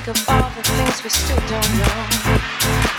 think of all the things we still don't know.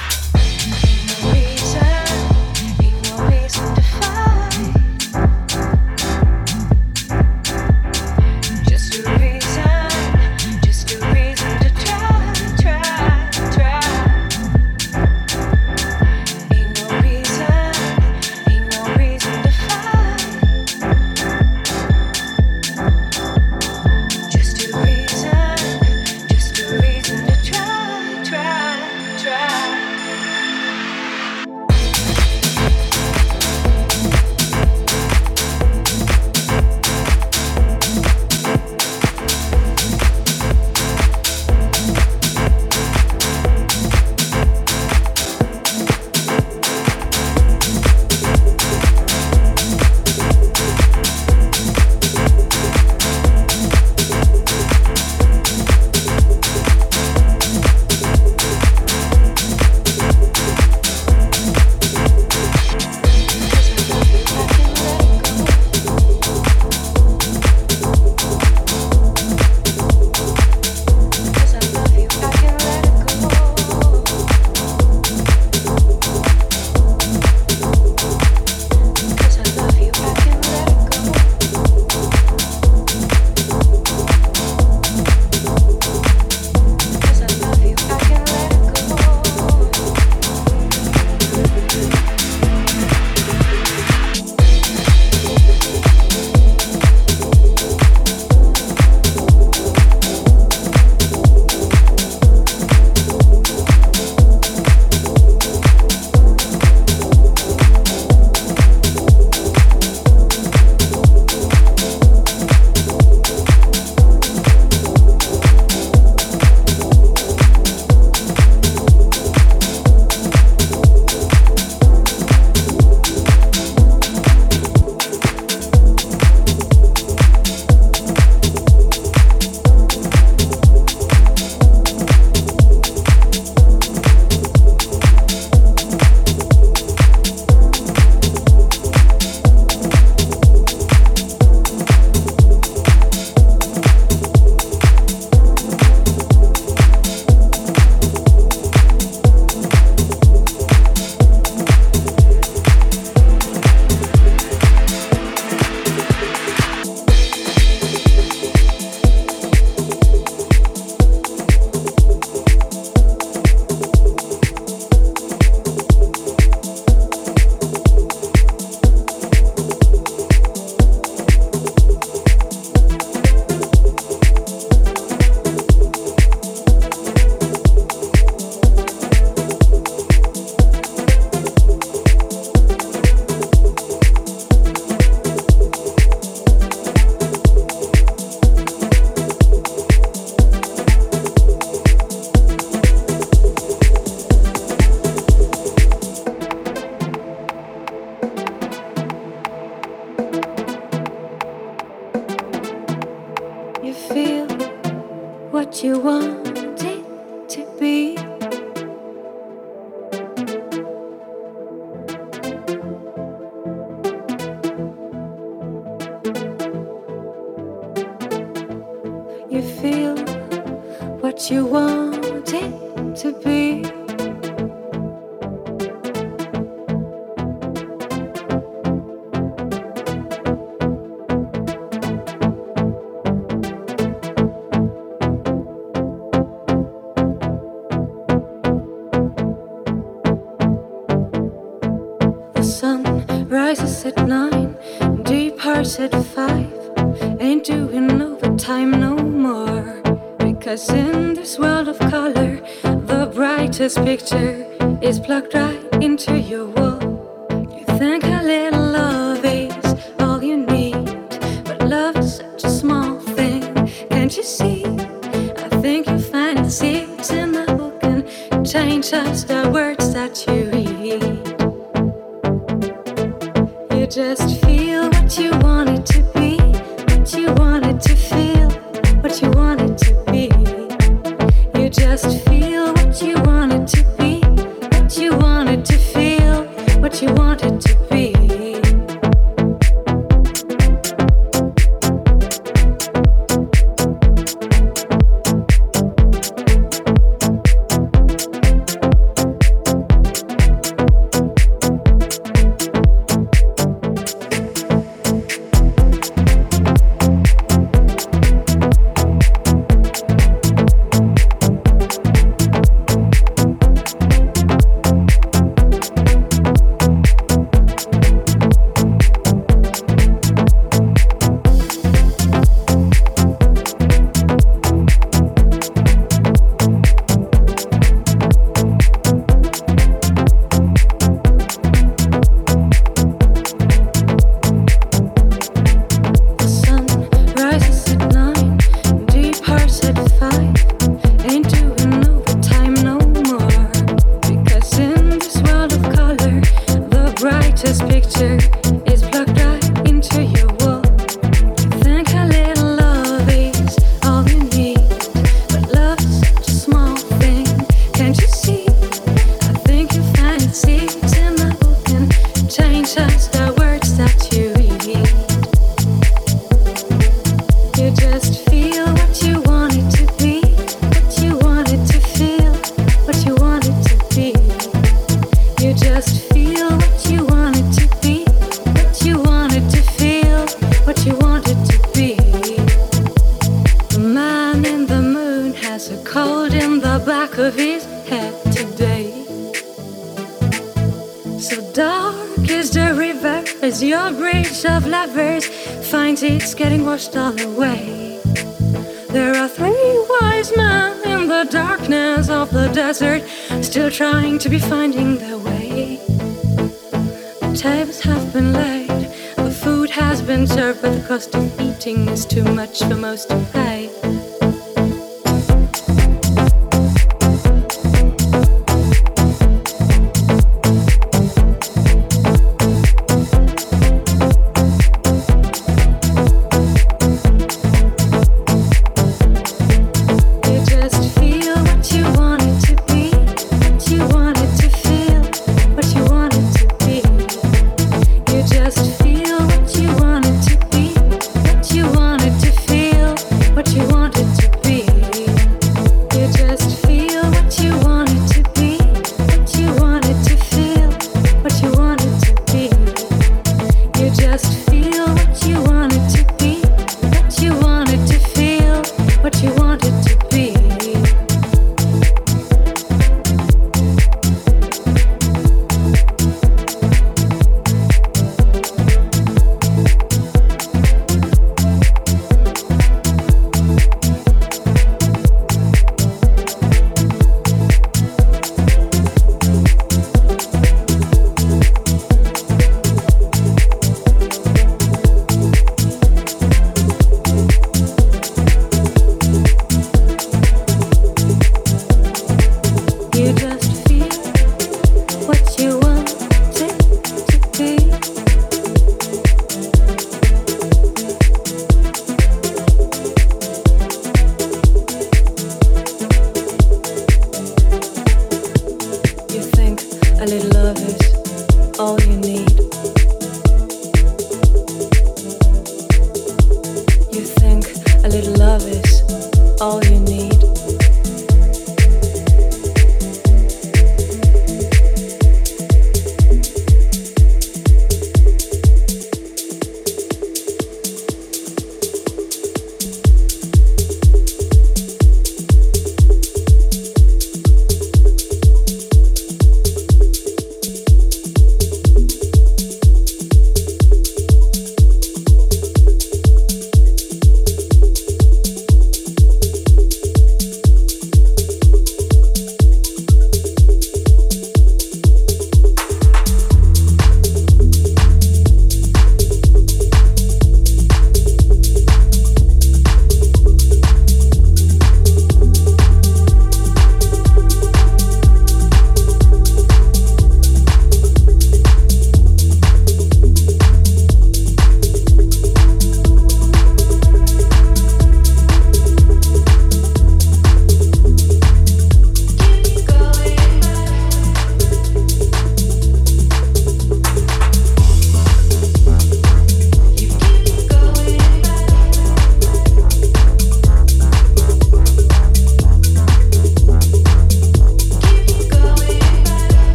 time no more. Because in this world of color, the brightest picture is plugged right into your wall. You think a little love is all you need, but love is such a small thing. Can't you see? I think you find the seeds in the book and change us. It's getting washed all away. There are three wise men in the darkness of the desert, still trying to be finding their way. The tables have been laid, the food has been served, but the cost of eating is too much for most to pay.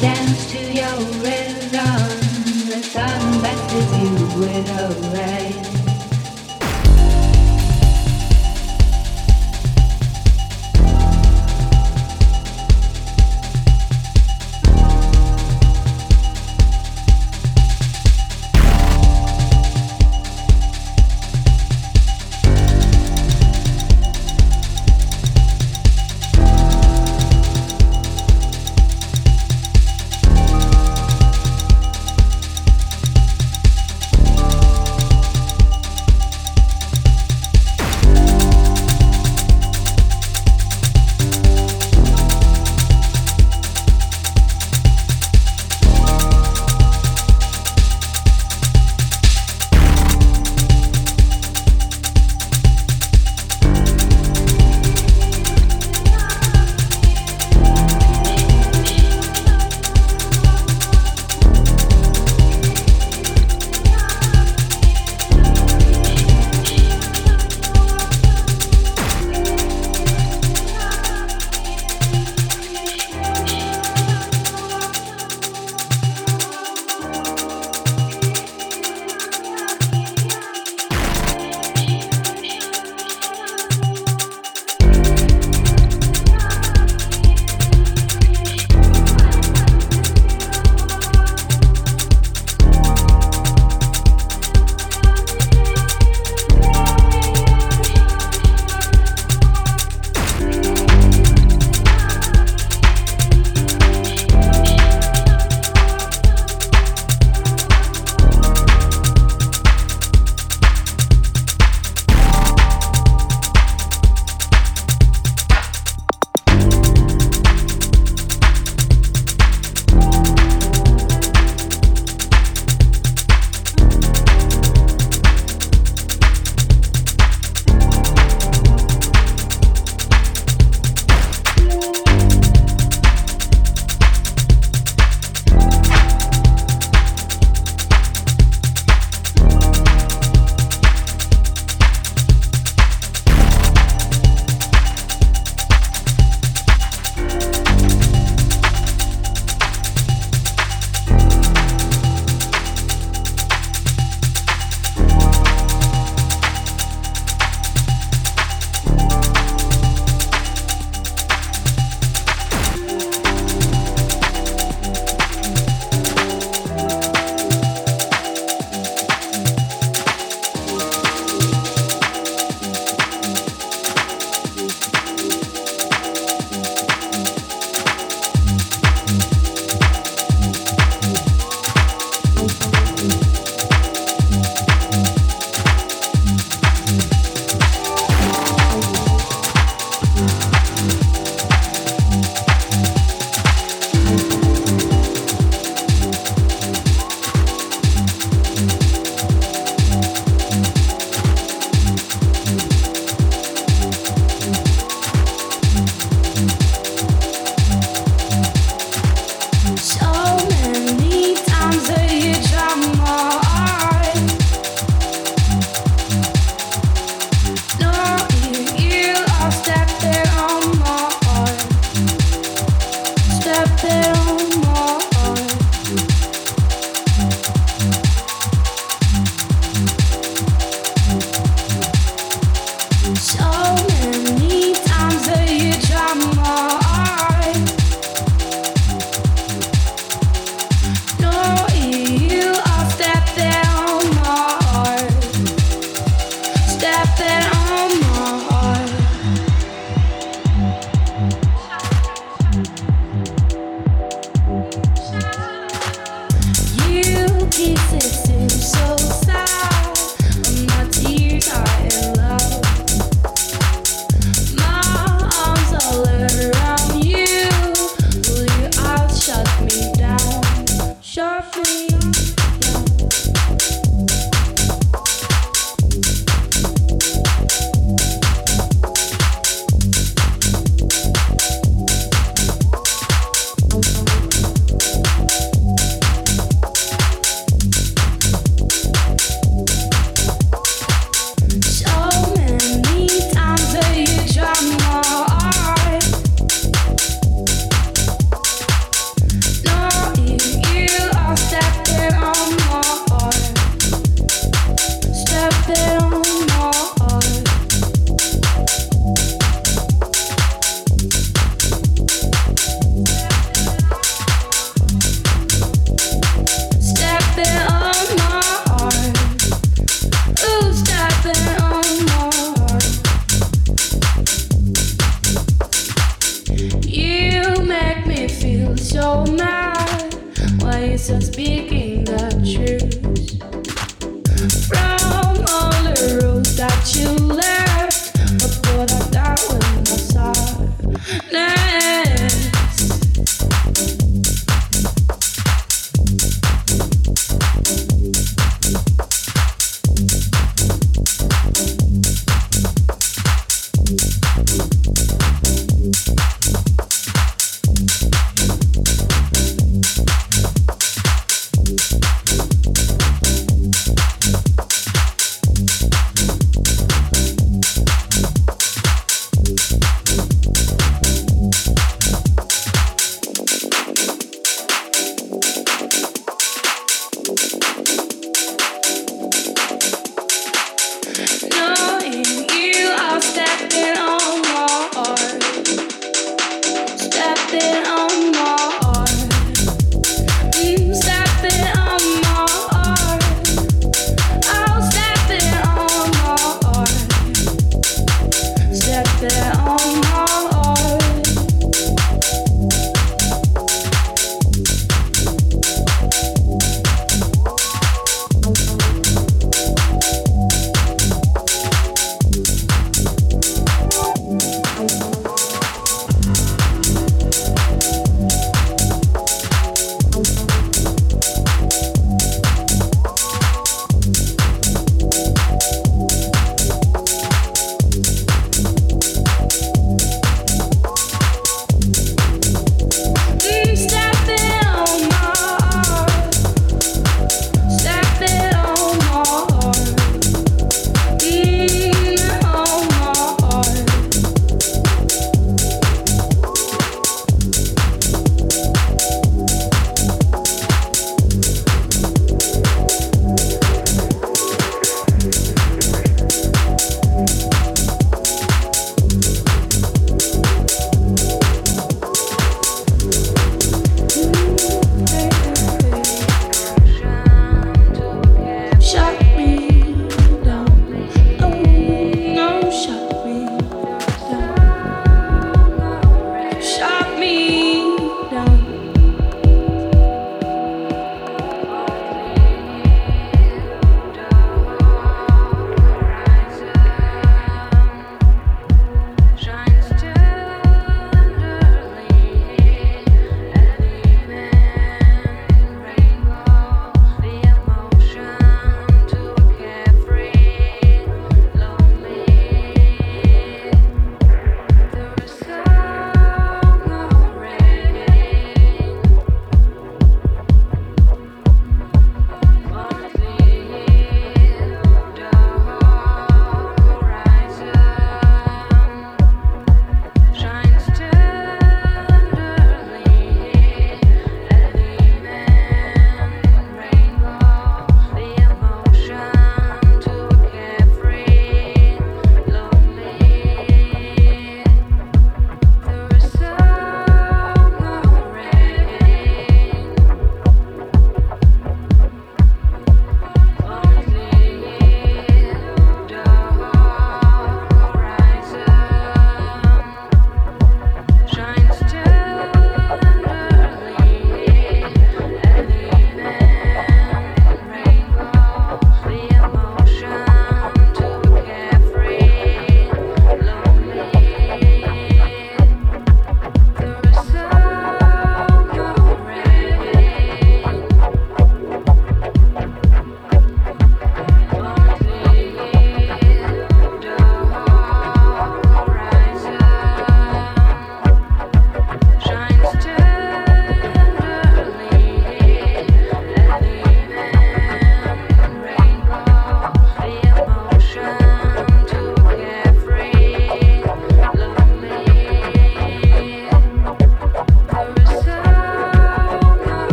Dance